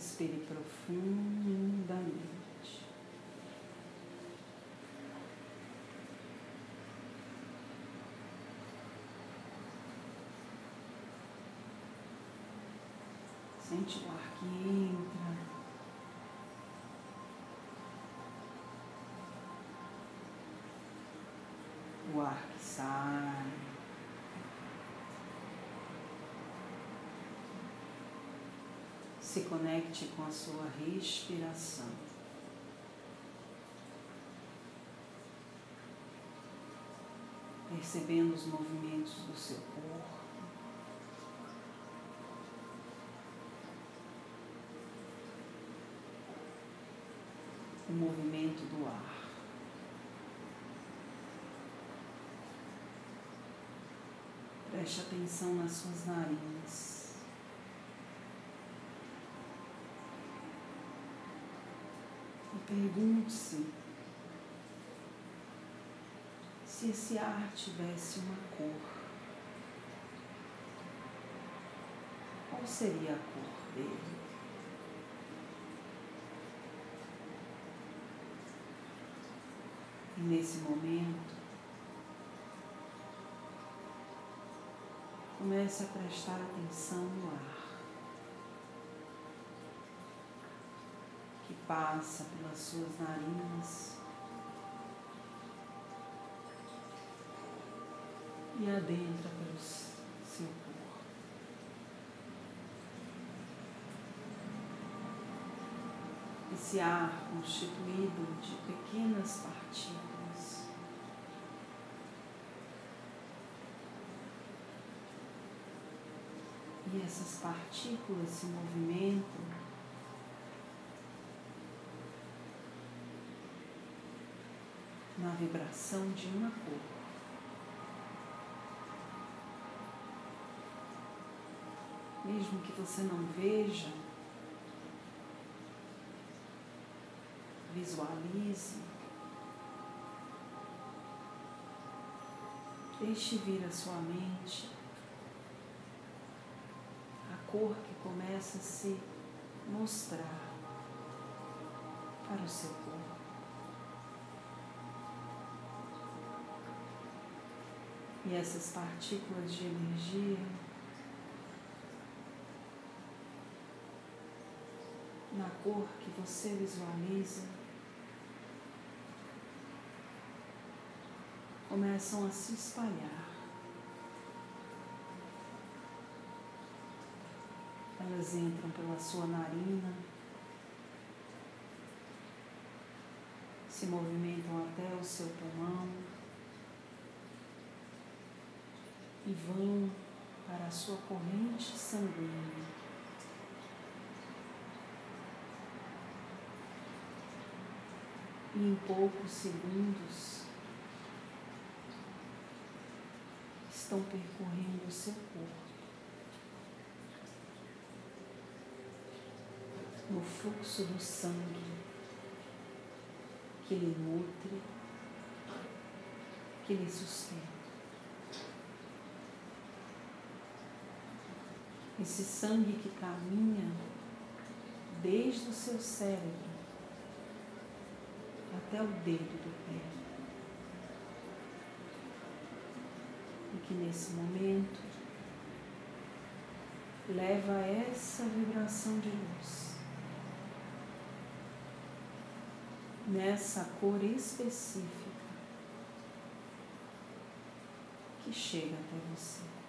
Respire profundamente. Sente o ar que entra. O ar que sai. Se conecte com a sua respiração. Percebendo os movimentos do seu corpo. o movimento do ar. Preste atenção nas suas narinas. Pergunte-se se esse ar tivesse uma cor. Qual seria a cor dele? E nesse momento, comece a prestar atenção no ar passa pelas suas narinas e adentra pelo seu corpo. Esse ar constituído de pequenas partículas e essas partículas se movimentam na vibração de uma cor. Mesmo que você não veja, visualize, deixe vir a sua mente cor que começa a se mostrar para o seu corpo. E essas partículas de energia. Na cor que você visualiza. Começam a se espalhar. Elas entram pela sua narina, se movimentam até o seu pulmão e vão para a sua corrente sanguínea. E em poucos segundos estão percorrendo o seu corpo. no fluxo do sangue que lhe nutre, que lhe sustenta. Esse sangue que caminha desde o seu cérebro até o dedo do pé. E que nesse momento leva essa vibração de luz nessa cor específica que chega até você.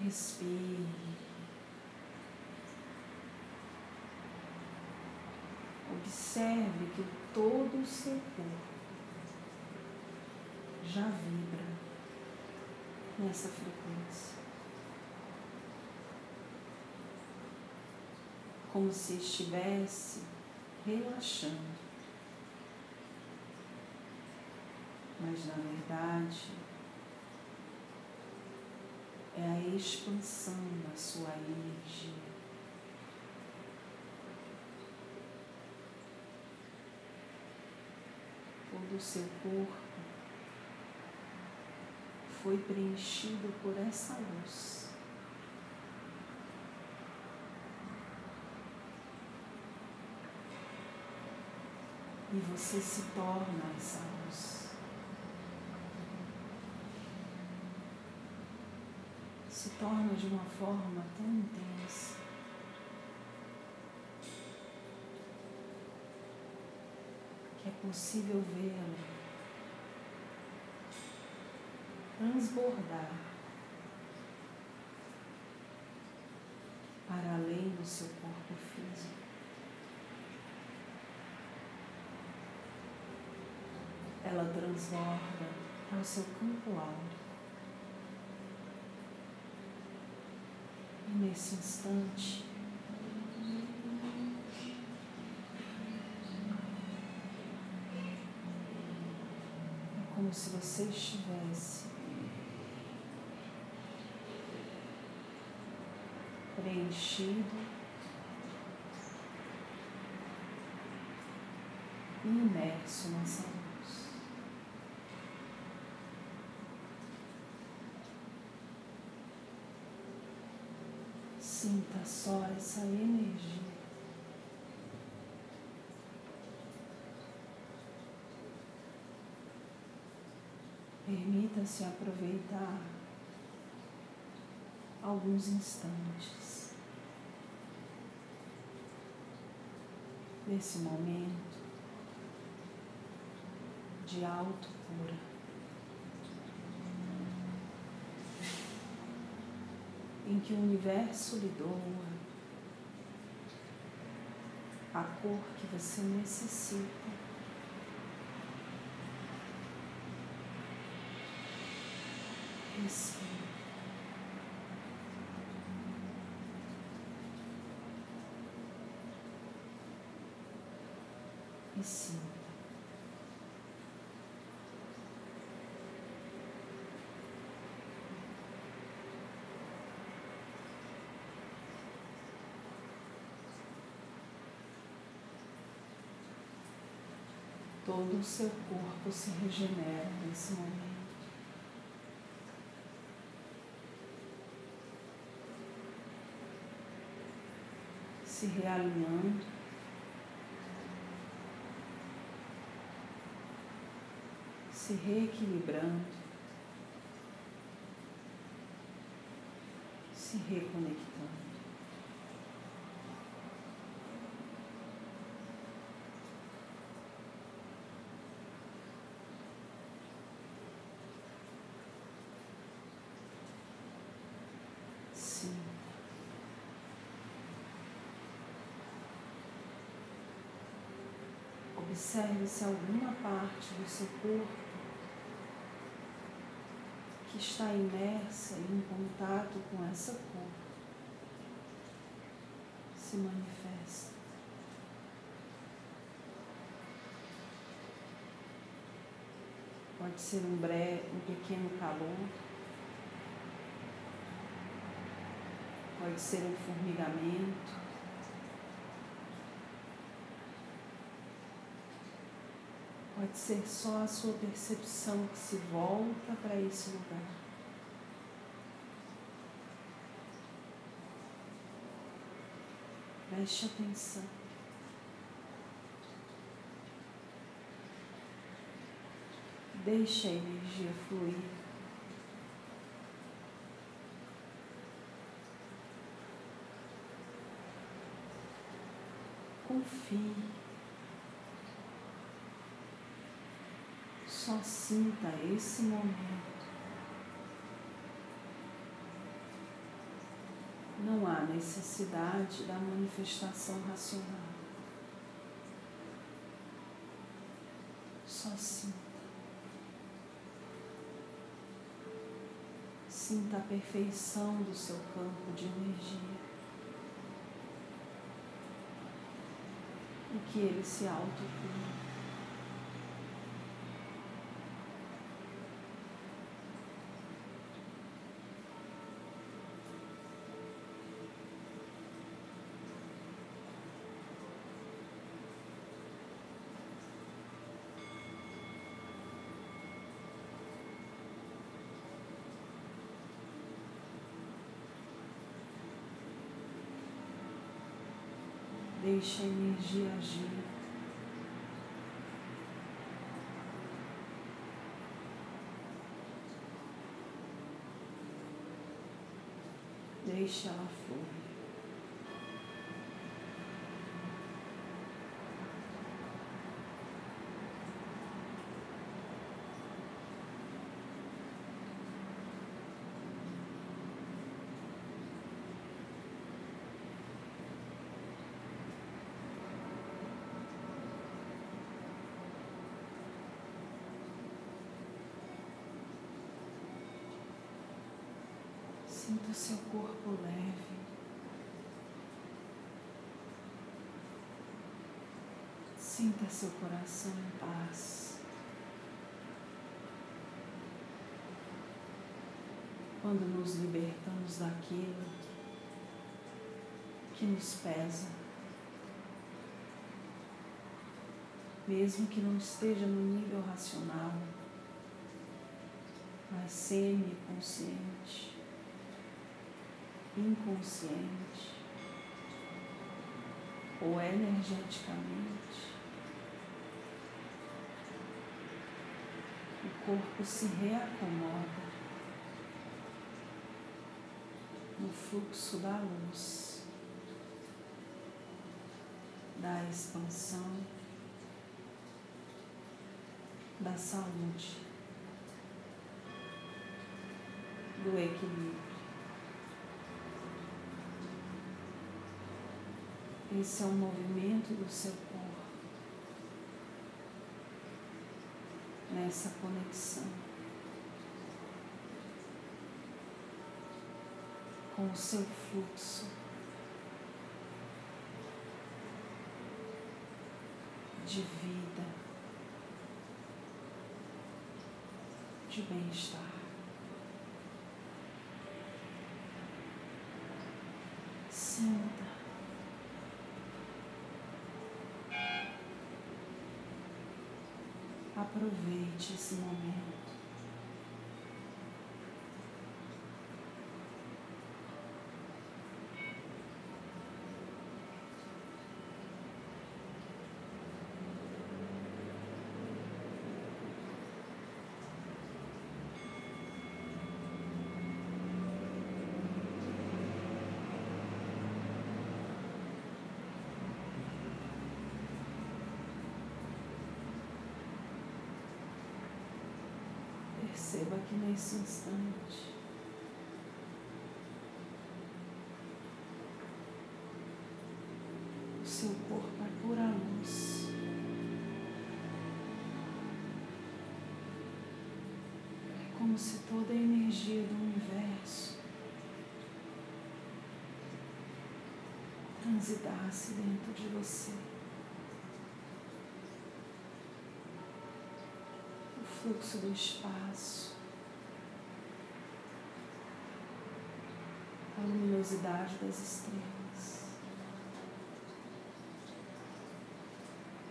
Respire. Observe que todo o seu corpo já vibra nessa frequência. como se estivesse relaxando. Mas na verdade é a expansão da sua energia. Todo o seu corpo foi preenchido por essa luz. E você se torna essa luz. Se torna de uma forma tão intensa. Que é possível vê-la transbordar para além do seu corpo físico. Ela transborda para o seu campo áureo. E nesse instante, é como se você estivesse preenchido e imerso nessa. Sinta só essa energia. Permita-se aproveitar alguns instantes. nesse momento de alto Em que o universo lhe doa a cor que você necessita. Respire. e sinta. Todo o seu corpo se regenera nesse momento. Se realinhando se reequilibrando, se reconectando. Observe se alguma parte do seu corpo que está imersa em contato com essa cor se manifesta. Pode ser um breve, um pequeno calor, pode ser um formigamento. Pode ser só a sua percepção que se volta para esse lugar. Preste atenção. Deixe a energia fluir. Confie. Só sinta esse momento. Não há necessidade da manifestação racional. Só sinta. Sinta a perfeição do seu campo de energia. E que ele se autocura. Deixa a energia agir. Deixa ela fluir. Sinta o seu corpo leve. Sinta seu coração em paz. Quando nos libertamos daquilo que nos pesa, mesmo que não esteja no nível racional, mas semi-consciente inconsciente ou energeticamente, o corpo se reacomoda no fluxo da luz, da expansão, da saúde, do equilíbrio. Esse é um movimento do seu corpo. Nessa conexão. Com o seu fluxo. De vida, de bem-estar. Sinta. Aproveite esse momento. Perceba que nesse instante o seu corpo é pura luz. É como se toda a energia do universo transitasse dentro de você. fluxo do espaço, a luminosidade das estrelas,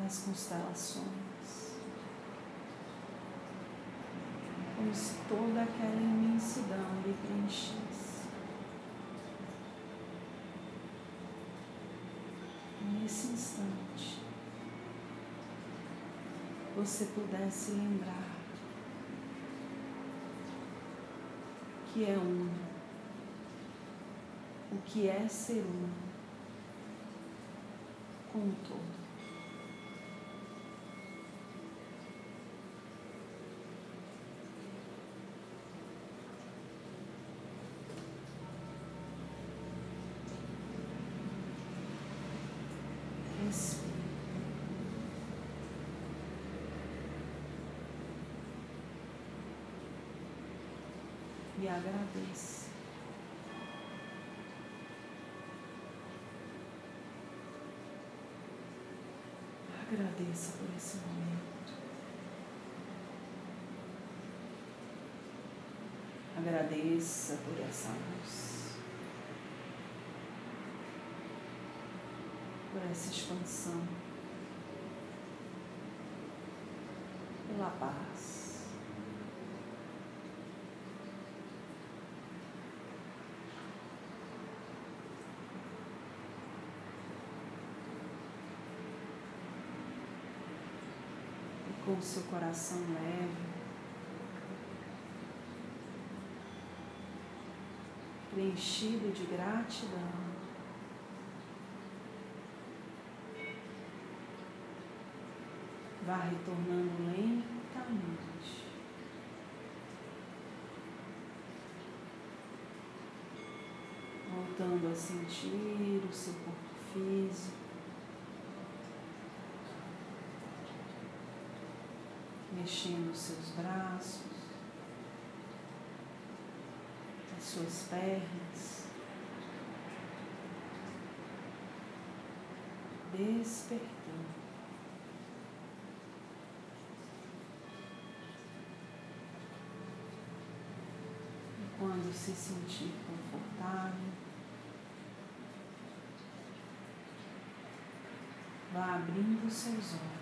das constelações, como se toda aquela imensidão lhe preenchesse. Nesse instante, você pudesse lembrar que é um, o que é ser um com o todo. Respire. e agradeça. Agradeça por esse momento. Agradeça por essa luz, por essa expansão, pela paz. Com o seu coração leve, preenchido de gratidão. Vá retornando lentamente. Voltando a sentir o seu corpo físico. Mexendo os seus braços, as suas pernas. Despertando. quando se sentir confortável, vá abrindo seus olhos.